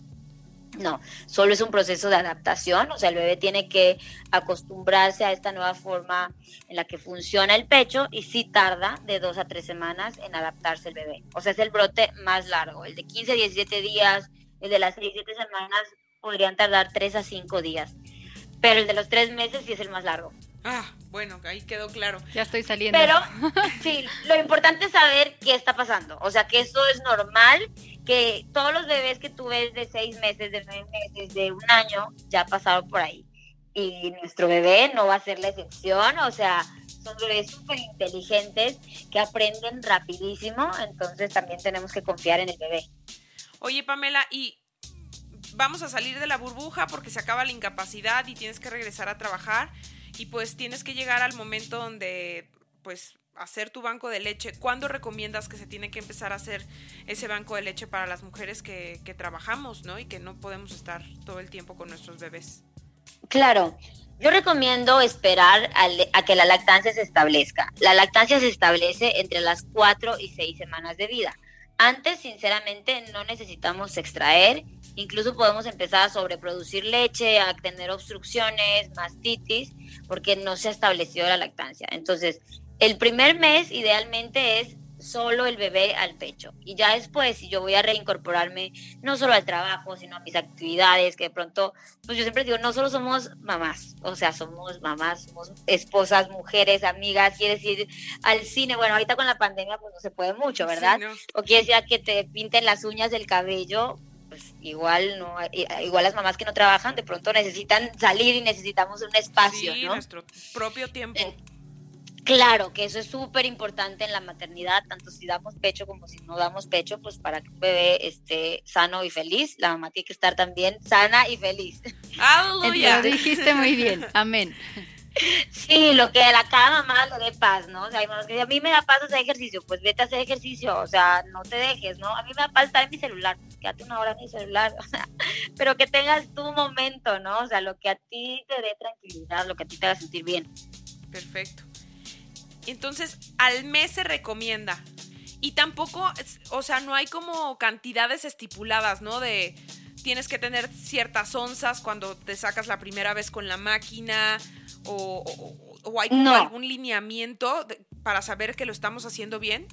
No, solo es un proceso de adaptación, o sea, el bebé tiene que acostumbrarse a esta nueva forma en la que funciona el pecho y sí tarda de dos a tres semanas en adaptarse el bebé. O sea, es el brote más largo, el de 15, 17 días, el de las 6, 7 semanas podrían tardar tres a cinco días, pero el de los tres meses sí es el más largo. Ah, bueno, ahí quedó claro. Ya estoy saliendo. Pero sí, lo importante es saber qué está pasando. O sea, que eso es normal, que todos los bebés que tú ves de seis meses, de nueve meses, de un año, ya pasaron por ahí. Y nuestro bebé no va a ser la excepción. O sea, son bebés súper inteligentes que aprenden rapidísimo. Entonces también tenemos que confiar en el bebé. Oye, Pamela, y vamos a salir de la burbuja porque se acaba la incapacidad y tienes que regresar a trabajar y pues tienes que llegar al momento donde pues hacer tu banco de leche. ¿Cuándo recomiendas que se tiene que empezar a hacer ese banco de leche para las mujeres que, trabajamos, ¿no? Y que no podemos estar todo el tiempo con nuestros bebés. Claro, yo recomiendo esperar a, que la lactancia se establezca. La lactancia se establece entre las cuatro y seis semanas de vida. Antes, sinceramente, no necesitamos extraer. Incluso podemos empezar a sobreproducir leche, a tener obstrucciones, mastitis, porque no se ha establecido la lactancia. Entonces, el primer mes idealmente es solo el bebé al pecho. Y ya después, si yo voy a reincorporarme no solo al trabajo, sino a mis actividades, que de pronto, pues yo siempre digo, no solo somos mamás, o sea, somos mamás, somos esposas, mujeres, amigas, quiere decir al cine, bueno, ahorita con la pandemia pues no se puede mucho, ¿verdad? O quiere decir que te pinten las uñas del cabello, pues igual no igual las mamás que no trabajan de pronto necesitan salir y necesitamos un espacio, sí, nuestro propio tiempo. Claro que eso es súper importante en la maternidad, tanto si damos pecho como si no damos pecho, pues para que un bebé esté sano y feliz, la mamá tiene que estar también sana y feliz. ¡Aleluya! Lo dijiste muy bien, amén. Sí, lo que a cada mamá le dé paz, ¿no? O sea, hay mamás que dicen, a mí me da paz hacer ejercicio, pues vete a hacer ejercicio, o sea, no te dejes, ¿no? A mí me da paz estar en mi celular, pues quédate una hora en mi celular, o sea, pero que tengas tu momento, ¿no? O sea, lo que a ti te dé tranquilidad, lo que a ti te haga sentir bien. Perfecto. Entonces, al mes se recomienda. Y tampoco, o sea, no hay como cantidades estipuladas, ¿no? De tienes que tener ciertas onzas cuando te sacas la primera vez con la máquina o, hay como algún lineamiento para saber que lo estamos haciendo bien.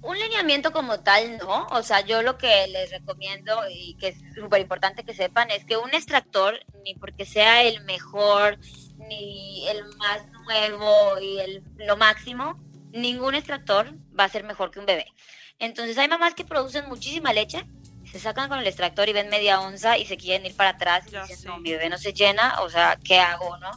Un lineamiento como tal, no. O sea, yo lo que les recomiendo y que es súper importante que sepan es que un extractor, ni porque sea el mejor, ni el más nuevo y el, lo máximo, ningún extractor va a ser mejor que un bebé. Entonces hay mamás que producen muchísima leche, se sacan con el extractor y ven media onza y se quieren ir para atrás y dicen, no, mi bebé no se llena, o sea, ¿qué hago, no?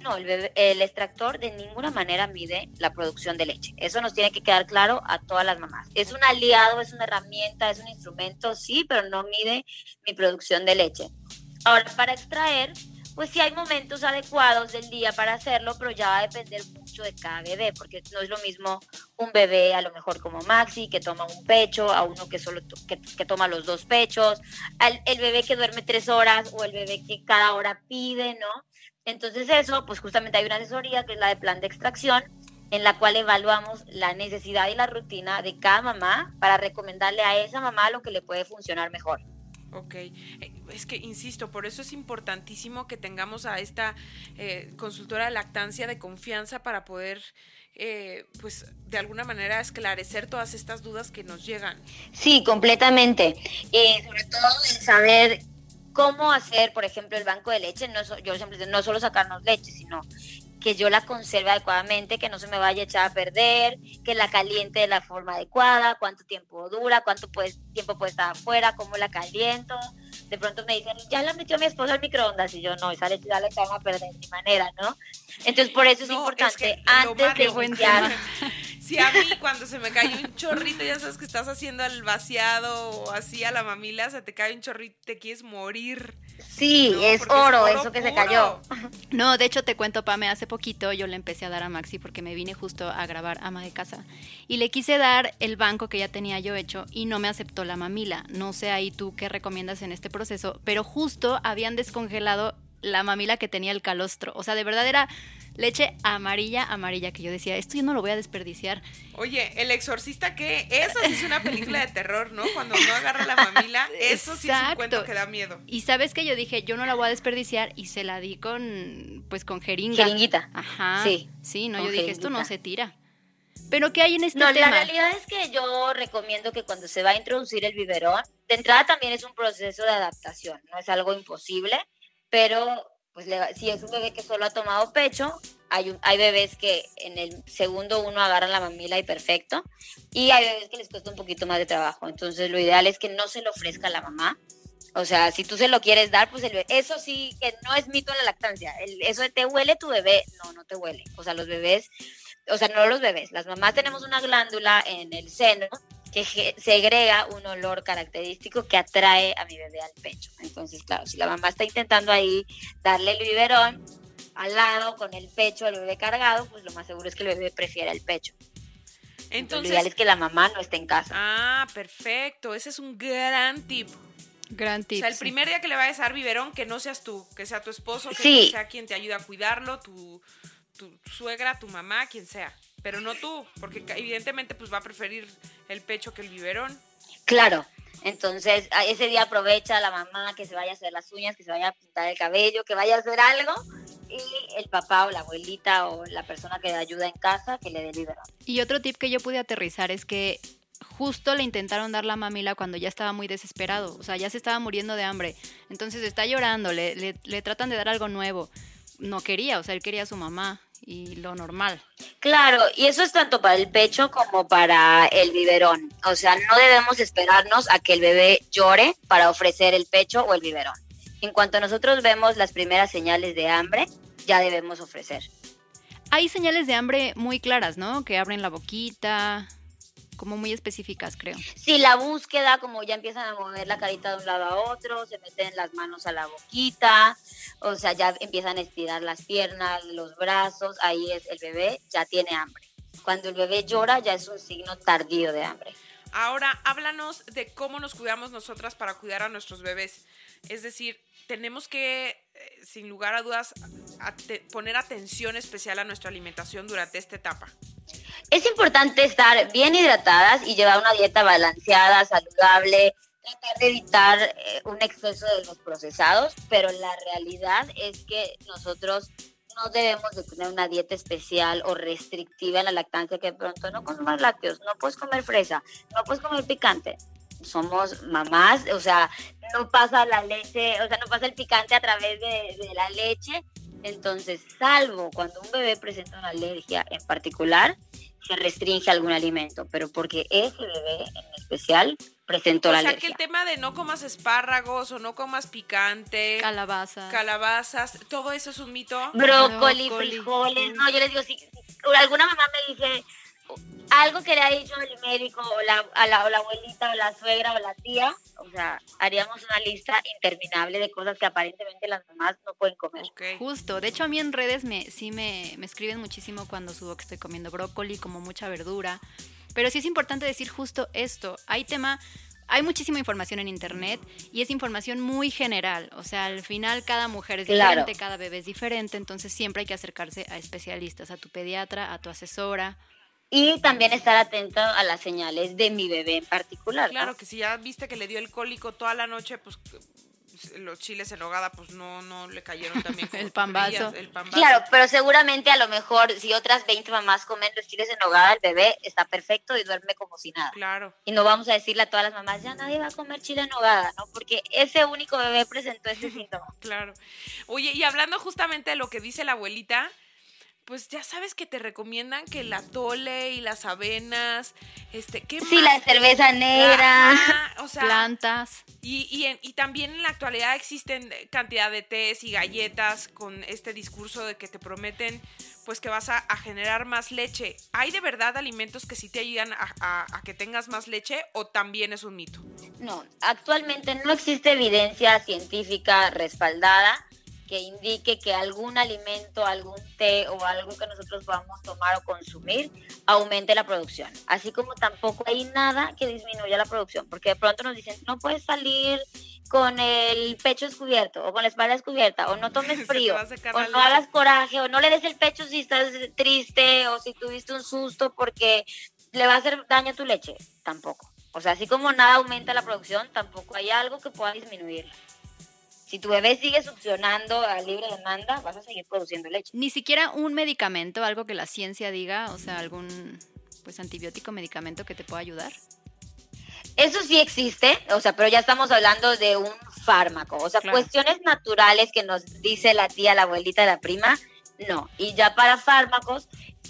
No, el, el extractor de ninguna manera mide la producción de leche. Eso nos tiene que quedar claro a todas las mamás. Es un aliado, es una herramienta, es un instrumento, sí, pero no mide mi producción de leche. Ahora, para extraer, pues sí hay momentos adecuados del día para hacerlo, pero ya va a depender de cada bebé, porque no es lo mismo un bebé a lo mejor como Maxi, que toma un pecho, a uno que solo que, toma los dos pechos, al, el bebé que duerme tres horas o el bebé que cada hora pide, ¿no? Entonces eso, pues justamente hay una asesoría que es la de plan de extracción, en la cual evaluamos la necesidad y la rutina de cada mamá para recomendarle a esa mamá lo que le puede funcionar mejor. Ok, eh, es que insisto, por eso es importantísimo que tengamos a esta eh, consultora de lactancia de confianza para poder, eh, pues, de alguna manera esclarecer todas estas dudas que nos llegan. Sí, completamente. sobre todo el saber cómo hacer, por ejemplo, el banco de leche. No, yo siempre no solo sacarnos leche, sino que yo la conserve adecuadamente, que no se me vaya a echar a perder, que la caliente de la forma adecuada, cuánto tiempo dura, cuánto tiempo puede estar afuera, cómo la caliento. De pronto me dicen, ya la metió mi esposa al microondas y yo no, esa leche ya la echaron a perder de mi manera, ¿no? Entonces por eso es importante, antes de iniciar... Si a mí cuando se me cae un chorrito, ya sabes que estás haciendo el vaciado o así a la mamila, se te cae un chorrito, te quieres morir. Sí, No, es oro, eso que se cayó. No, de hecho te cuento, Pame, hace poquito yo le empecé a dar a Maxi porque me vine justo a grabar ama de casa y le quise dar el banco que ya tenía yo hecho y no me aceptó la mamila. No sé ahí tú qué recomiendas en este proceso, pero justo habían descongelado la mamila que tenía el calostro. O sea, de verdad era leche amarilla, amarilla, que yo decía, esto yo no lo voy a desperdiciar. Oye, el exorcista que eso sí es una película de terror, ¿no? Cuando no agarra la mamila, eso sí es un cuento que da miedo. Y sabes que yo dije, yo no la voy a desperdiciar y se la di con, pues con jeringa. Jeringuita. Ajá. Sí, Sí, no, yo dije, esto no se tira. Pero ¿qué hay en este No, tema? la realidad es que yo recomiendo que cuando se va a introducir el biberón, de entrada también es un proceso de adaptación, no es algo imposible, pero pues le- si es un bebé que solo ha tomado pecho, hay, un- hay bebés que en el segundo uno agarran la mamila y perfecto, y hay bebés que les cuesta un poquito más de trabajo, entonces lo ideal es que no se lo ofrezca a la mamá. O sea, si tú se lo quieres dar, pues el bebé, eso sí que no es mito en la lactancia. Eso de te huele tu bebé, no, no te huele. O sea, los bebés o sea, no los bebés, las mamás tenemos una glándula en el seno que segrega un olor característico que atrae a mi bebé al pecho. Entonces, claro, si la mamá está intentando ahí darle el biberón al lado con el pecho del bebé cargado, pues lo más seguro es que el bebé prefiera el pecho. Entonces, lo ideal es que la mamá no esté en casa. ah, perfecto, ese es un gran tip. Gran O tip. sea, el sí. primer día que le vayas a dar biberón, que no seas tú, que sea tu esposo, que Sí. sea quien te ayude a cuidarlo, tu, tu suegra, tu mamá, quien sea. Pero no tú, porque evidentemente pues va a preferir el pecho que el biberón. Claro. Entonces, ese día aprovecha la mamá que se vaya a hacer las uñas, que se vaya a pintar el cabello, que vaya a hacer algo. Y el papá o la abuelita o la persona que le ayuda en casa, que le dé el biberón. Y otro tip que yo pude aterrizar es que justo le intentaron dar la mamila cuando ya estaba muy desesperado, o sea, ya se estaba muriendo de hambre. Entonces está llorando, le, le, le tratan de dar algo nuevo. No quería, o sea, él quería a su mamá y lo normal. Claro, y eso es tanto para el pecho como para el biberón. O sea, no debemos esperarnos a que el bebé llore para ofrecer el pecho o el biberón. En cuanto nosotros vemos las primeras señales de hambre, ya debemos ofrecer. Hay señales de hambre muy claras, ¿no? Que abren la boquita, como muy específicas, creo. Si la búsqueda, como ya empiezan a mover la carita de un lado a otro, se meten las manos a la boquita, o sea, ya empiezan a estirar las piernas, los brazos, ahí es el bebé, ya tiene hambre. Cuando el bebé llora, ya es un signo tardío de hambre. Ahora, háblanos de cómo nos cuidamos nosotras para cuidar a nuestros bebés. Es decir, tenemos que, eh, sin lugar a dudas, poner atención especial a nuestra alimentación durante esta etapa. Es importante estar bien hidratadas y llevar una dieta balanceada, saludable, tratar de evitar eh, un exceso de los procesados, pero la realidad es que nosotros no debemos de tener una dieta especial o restrictiva en la lactancia que de pronto no consumas lácteos, no puedes comer fresa, no puedes comer picante. Somos mamás, o sea, no pasa la leche, o sea, no pasa el picante a través de, de la leche. Entonces, salvo cuando un bebé presenta una alergia en particular, se restringe algún alimento, pero porque ese bebé en especial presentó O la sea, que el tema de no comas espárragos o no comas picante, Calabaza. calabazas, todo eso es un mito. Brócoli, Brócoli. frijoles, no, yo les digo, si, si alguna mamá me dice algo que le ha dicho el médico o la, a la, o la abuelita o la suegra o la tía, o sea, haríamos una lista interminable de cosas que aparentemente las mamás no pueden comer. Justo, de hecho a mí en redes me, sí me, me escriben muchísimo cuando subo que estoy comiendo brócoli, como mucha verdura, pero sí es importante decir justo esto, hay tema, hay muchísima información en internet y es información muy general, o sea, al final cada mujer es Claro. diferente, cada bebé es diferente, entonces siempre hay que acercarse a especialistas, a tu pediatra, a tu asesora. Y también estar atento a las señales de mi bebé en particular. ¿no? Claro que si ya viste que le dio el cólico toda la noche, pues los chiles en hogada, pues no, no le cayeron también. El pambazo. El pambazo. Claro, pero seguramente a lo mejor si otras 20 mamás comen los chiles en hogada, el bebé está perfecto y duerme como si nada. Claro. Y no vamos a decirle a todas las mamás, ya nadie va a comer chile en hogada, ¿no? Porque ese único bebé presentó ese síntoma. Claro. Oye, y hablando justamente de lo que dice la abuelita, pues ya sabes que te recomiendan que la tole y las avenas, este, ¿qué Sí, más? la cerveza negra. Ajá, o sea, Plantas. y, y, en- y también en la actualidad existen cantidad de tés y galletas con este discurso de que te prometen pues que vas a, generar más leche. ¿Hay de verdad alimentos que sí te ayudan a, a que tengas más leche o también es un mito? No, actualmente no existe evidencia científica respaldada que indique que algún alimento, algún té o algo que nosotros podamos tomar o consumir aumente la producción. Así como tampoco hay nada que disminuya la producción, porque de pronto nos dicen, no puedes salir con el pecho descubierto o con la espalda descubierta o no tomes frío o no hagas coraje o no le des el pecho si estás triste o si tuviste un susto porque le va a hacer daño a tu leche. Tampoco. O sea, así como nada aumenta la producción, tampoco hay algo que pueda disminuirla. Si tu bebé sigue succionando a libre demanda, vas a seguir produciendo leche. Ni siquiera un medicamento, algo que la ciencia diga, o sea, algún pues antibiótico, medicamento que te pueda ayudar. Eso sí existe, o sea, pero ya estamos hablando de un fármaco, o sea, cuestiones naturales que nos dice la tía, la abuelita, la prima, no. Y ya para fármacos,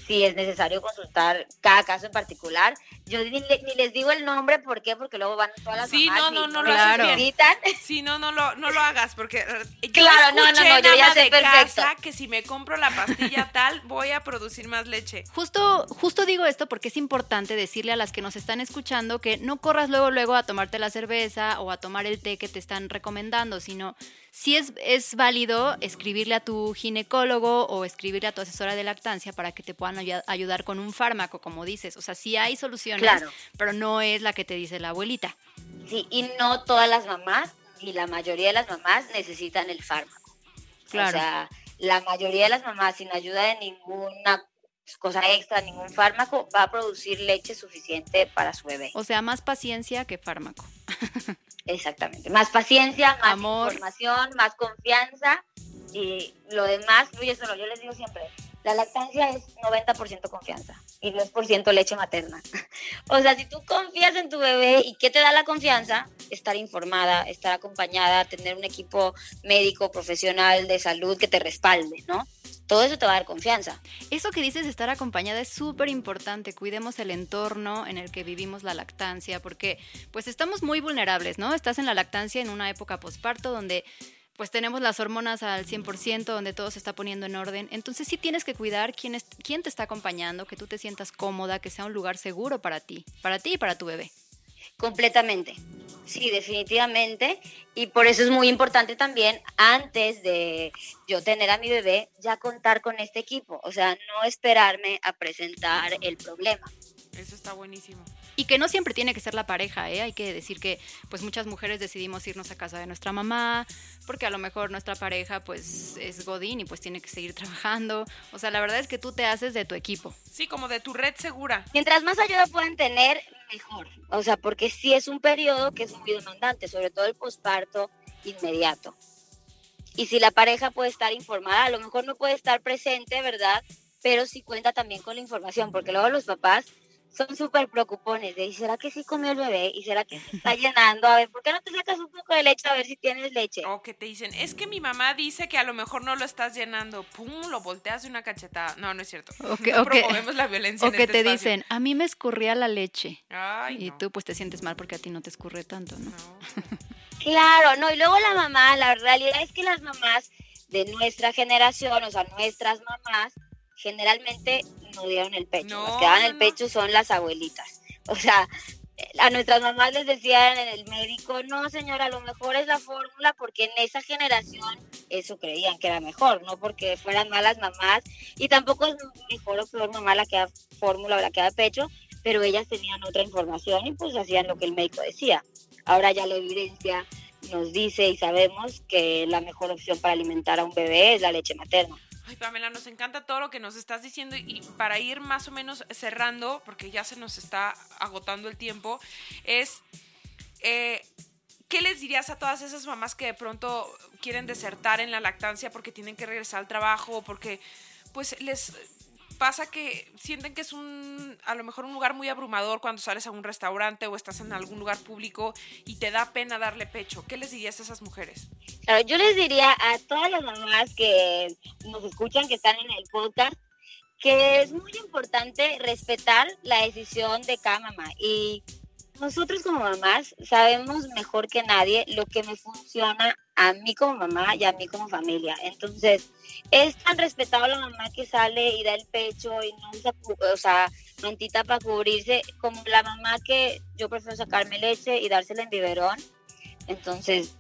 sí es necesario consultar cada caso en particular. Yo ni, les digo el nombre, ¿por qué? Porque luego van todas las sí, mamás no, no, no, lo Sí, no, no lo, no lo hagas, porque eh, claro, no, no, no, yo ya sé perfecto. que si me compro la pastilla tal, voy a producir más leche. Justo, justo digo esto porque es importante decirle a las que nos están escuchando que no corras luego, luego a tomarte la cerveza o a tomar el té que te están recomendando, sino sí es, es válido escribirle a tu ginecólogo o escribirle a tu asesora de lactancia para que te puedan ayudar con un fármaco, como dices. O sea, sí hay soluciones, pero no es la que te dice la abuelita. Sí, y no todas las mamás, y la mayoría de las mamás necesitan el fármaco. Claro. O sea, la mayoría de las mamás sin ayuda de ninguna cosa extra, ningún fármaco, va a producir leche suficiente para su bebé. O sea, más paciencia que fármaco. Exactamente. Más paciencia, más información, más confianza y lo demás fluye solo. Yo les digo siempre, la lactancia es 90% confianza y 10% leche materna. o sea, si tú confías en tu bebé y qué te da la confianza, estar informada, estar acompañada, tener un equipo médico, profesional de salud que te respalde, ¿no? Todo eso te va a dar confianza. Eso que dices estar acompañada es súper importante. Cuidemos el entorno en el que vivimos la lactancia, porque pues estamos muy vulnerables, ¿no? Estás en la lactancia en una época posparto donde pues tenemos las hormonas al 100%, donde todo se está poniendo en orden. Entonces sí tienes que cuidar quién, es, quién te está acompañando, que tú te sientas cómoda, que sea un lugar seguro para ti, para ti y para tu bebé. Completamente. Sí, definitivamente. Y por eso es muy importante también, antes de yo tener a mi bebé, ya contar con este equipo. O sea, no esperarme a presentar el problema. Eso está buenísimo. Y que no siempre tiene que ser la pareja, ¿eh? Hay que decir que pues muchas mujeres decidimos irnos a casa de nuestra mamá, porque a lo mejor nuestra pareja pues es godín y pues tiene que seguir trabajando. O sea, la verdad es que tú te haces de tu equipo. Sí, como de tu red segura. Mientras más ayuda puedan tener, mejor. O sea, porque sí es un periodo que es muy demandante, sobre todo el posparto inmediato. Y si la pareja puede estar informada, a lo mejor no puede estar presente, ¿verdad? Pero sí cuenta también con la información, porque luego los papás son súper preocupones de, ¿y será que sí comió el bebé? ¿Y será que se está llenando? A ver, ¿por qué no te sacas un poco de leche a ver si tienes leche? O que te dicen, es que mi mamá dice que a lo mejor no lo estás llenando. Pum, lo volteas de una cachetada. No, no es cierto. O que, no promovemos la violencia O que este te dicen, a mí me escurría la leche. Ay, y tú pues te sientes mal porque a ti no te escurre tanto, ¿no? no. claro, no, y luego la mamá, la realidad es que las mamás de nuestra generación, o sea, nuestras mamás, generalmente no dieron el pecho. No, Los que dan el pecho son las abuelitas. O sea, a nuestras mamás les decían en el médico, no señora, a lo mejor es la fórmula porque en esa generación eso creían que era mejor, no porque fueran malas mamás y tampoco es mejor o peor mamá la que da fórmula o la que da pecho, pero ellas tenían otra información y pues hacían lo que el médico decía. Ahora ya la evidencia nos dice y sabemos que la mejor opción para alimentar a un bebé es la leche materna. Ay, Pamela, nos encanta todo lo que nos estás diciendo y para ir más o menos cerrando, porque ya se nos está agotando el tiempo, es, eh, ¿qué les dirías a todas esas mamás que de pronto quieren desertar en la lactancia porque tienen que regresar al trabajo, porque pues les pasa que sienten que es un, a lo mejor un lugar muy abrumador cuando sales a un restaurante o estás en algún lugar público y te da pena darle pecho. ¿Qué les dirías a esas mujeres? Claro, yo les diría a todas las mamás que nos escuchan, que están en el podcast, que es muy importante respetar la decisión de cada mamá. Y nosotros como mamás sabemos mejor que nadie lo que me funciona a mí como mamá y a mí como familia. Entonces, es tan respetado la mamá que sale y da el pecho y no usa, o sea, mantita para cubrirse, como la mamá que yo prefiero sacarme leche y dársela en biberón. Entonces,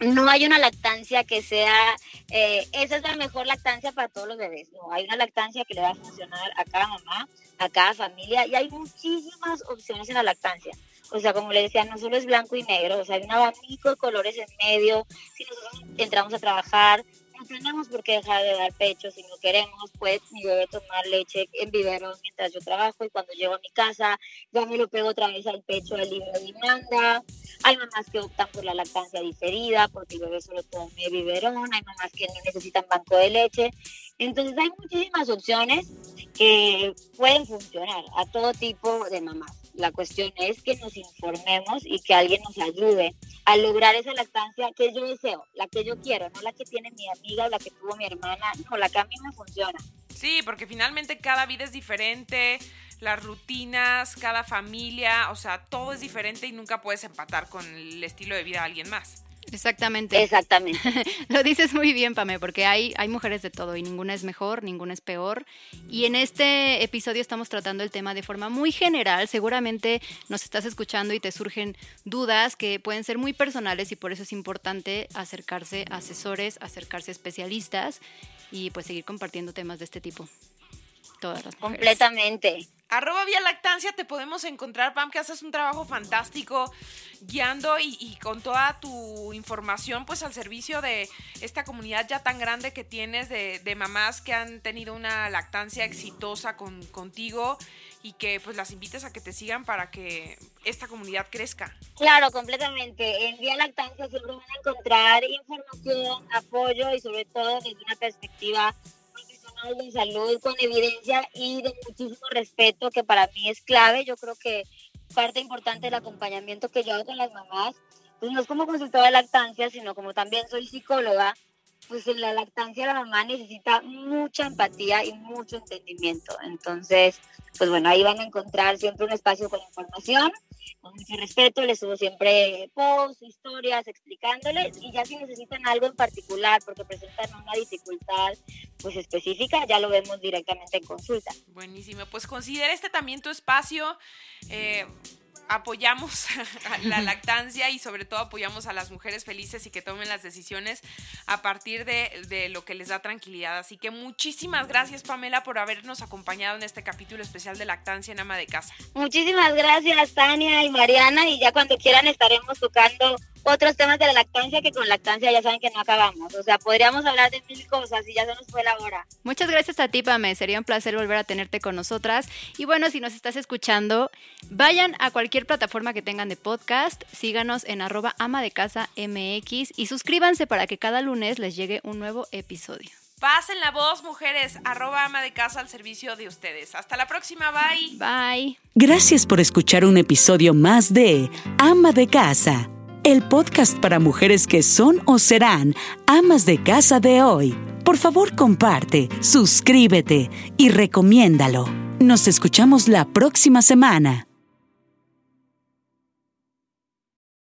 no hay una lactancia que sea, eh, esa es la mejor lactancia para todos los bebés. No, hay una lactancia que le va a funcionar a cada mamá, a cada familia y hay muchísimas opciones en la lactancia. O sea, como le decía, no solo es blanco y negro, o sea, hay un abanico de colores en medio. Si nosotros entramos a trabajar, no tenemos por qué dejar de dar pecho. Si no queremos, pues mi bebé tomar leche en vivero mientras yo trabajo y cuando llego a mi casa, ya me lo pego otra vez al pecho del libre de demanda. Hay mamás que optan por la lactancia diferida porque el bebé solo come biberón. Hay mamás que no necesitan banco de leche. Entonces hay muchísimas opciones que pueden funcionar a todo tipo de mamás. La cuestión es que nos informemos y que alguien nos ayude a lograr esa lactancia que yo deseo, la que yo quiero, no la que tiene mi amiga o la que tuvo mi hermana, no, la que a mí me funciona. Sí, porque finalmente cada vida es diferente, las rutinas, cada familia, o sea, todo es diferente y nunca puedes empatar con el estilo de vida de alguien más. Exactamente. Exactamente. Lo dices muy bien, Pame, porque hay, hay mujeres de todo y ninguna es mejor, ninguna es peor. Y en este episodio estamos tratando el tema de forma muy general. Seguramente nos estás escuchando y te surgen dudas que pueden ser muy personales y por eso es importante acercarse a asesores, acercarse a especialistas y pues seguir compartiendo temas de este tipo. Todas las mujeres. Completamente. Arroba Vía Lactancia te podemos encontrar, Pam, que haces un trabajo fantástico guiando y, y, con toda tu información pues al servicio de esta comunidad ya tan grande que tienes de, de mamás que han tenido una lactancia exitosa con, contigo y que pues las invites a que te sigan para que esta comunidad crezca. Claro, completamente. En Vía Lactancia siempre van a encontrar información, apoyo y sobre todo desde una perspectiva de salud con evidencia y de muchísimo respeto, que para mí es clave. Yo creo que parte importante del acompañamiento que yo hago con las mamás, pues no es como consultora de lactancia, sino como también soy psicóloga, pues la lactancia la mamá necesita mucha empatía y mucho entendimiento. Entonces, pues bueno, ahí van a encontrar siempre un espacio con información, con mucho respeto, les subo siempre posts, historias, explicándoles y ya si necesitan algo en particular porque presentan una dificultad pues específica, ya lo vemos directamente en consulta. Buenísimo, pues considera este también tu espacio. Eh, apoyamos la lactancia y sobre todo apoyamos a las mujeres felices y que tomen las decisiones a partir de, de, lo que les da tranquilidad. Así que muchísimas gracias Pamela por habernos acompañado en este capítulo especial de lactancia en ama de casa. Muchísimas gracias Tania y Mariana y ya cuando quieran estaremos tocando otros temas de la lactancia que con lactancia ya saben que no acabamos. O sea, podríamos hablar de mil cosas y ya se nos fue la hora. Muchas gracias a ti, Pame. Sería un placer volver a tenerte con nosotras. Y bueno, si nos estás escuchando, vayan a cualquier plataforma que tengan de podcast, síganos en arroba ama de casa MX y suscríbanse para que cada lunes les llegue un nuevo episodio. Pasen la voz, mujeres, arroba ama de casa al servicio de ustedes. Hasta la próxima, bye. Bye. Gracias por escuchar un episodio más de Ama de Casa el podcast para mujeres que son o serán amas de casa de hoy. Por favor, comparte, suscríbete y recomiéndalo. Nos escuchamos la próxima semana.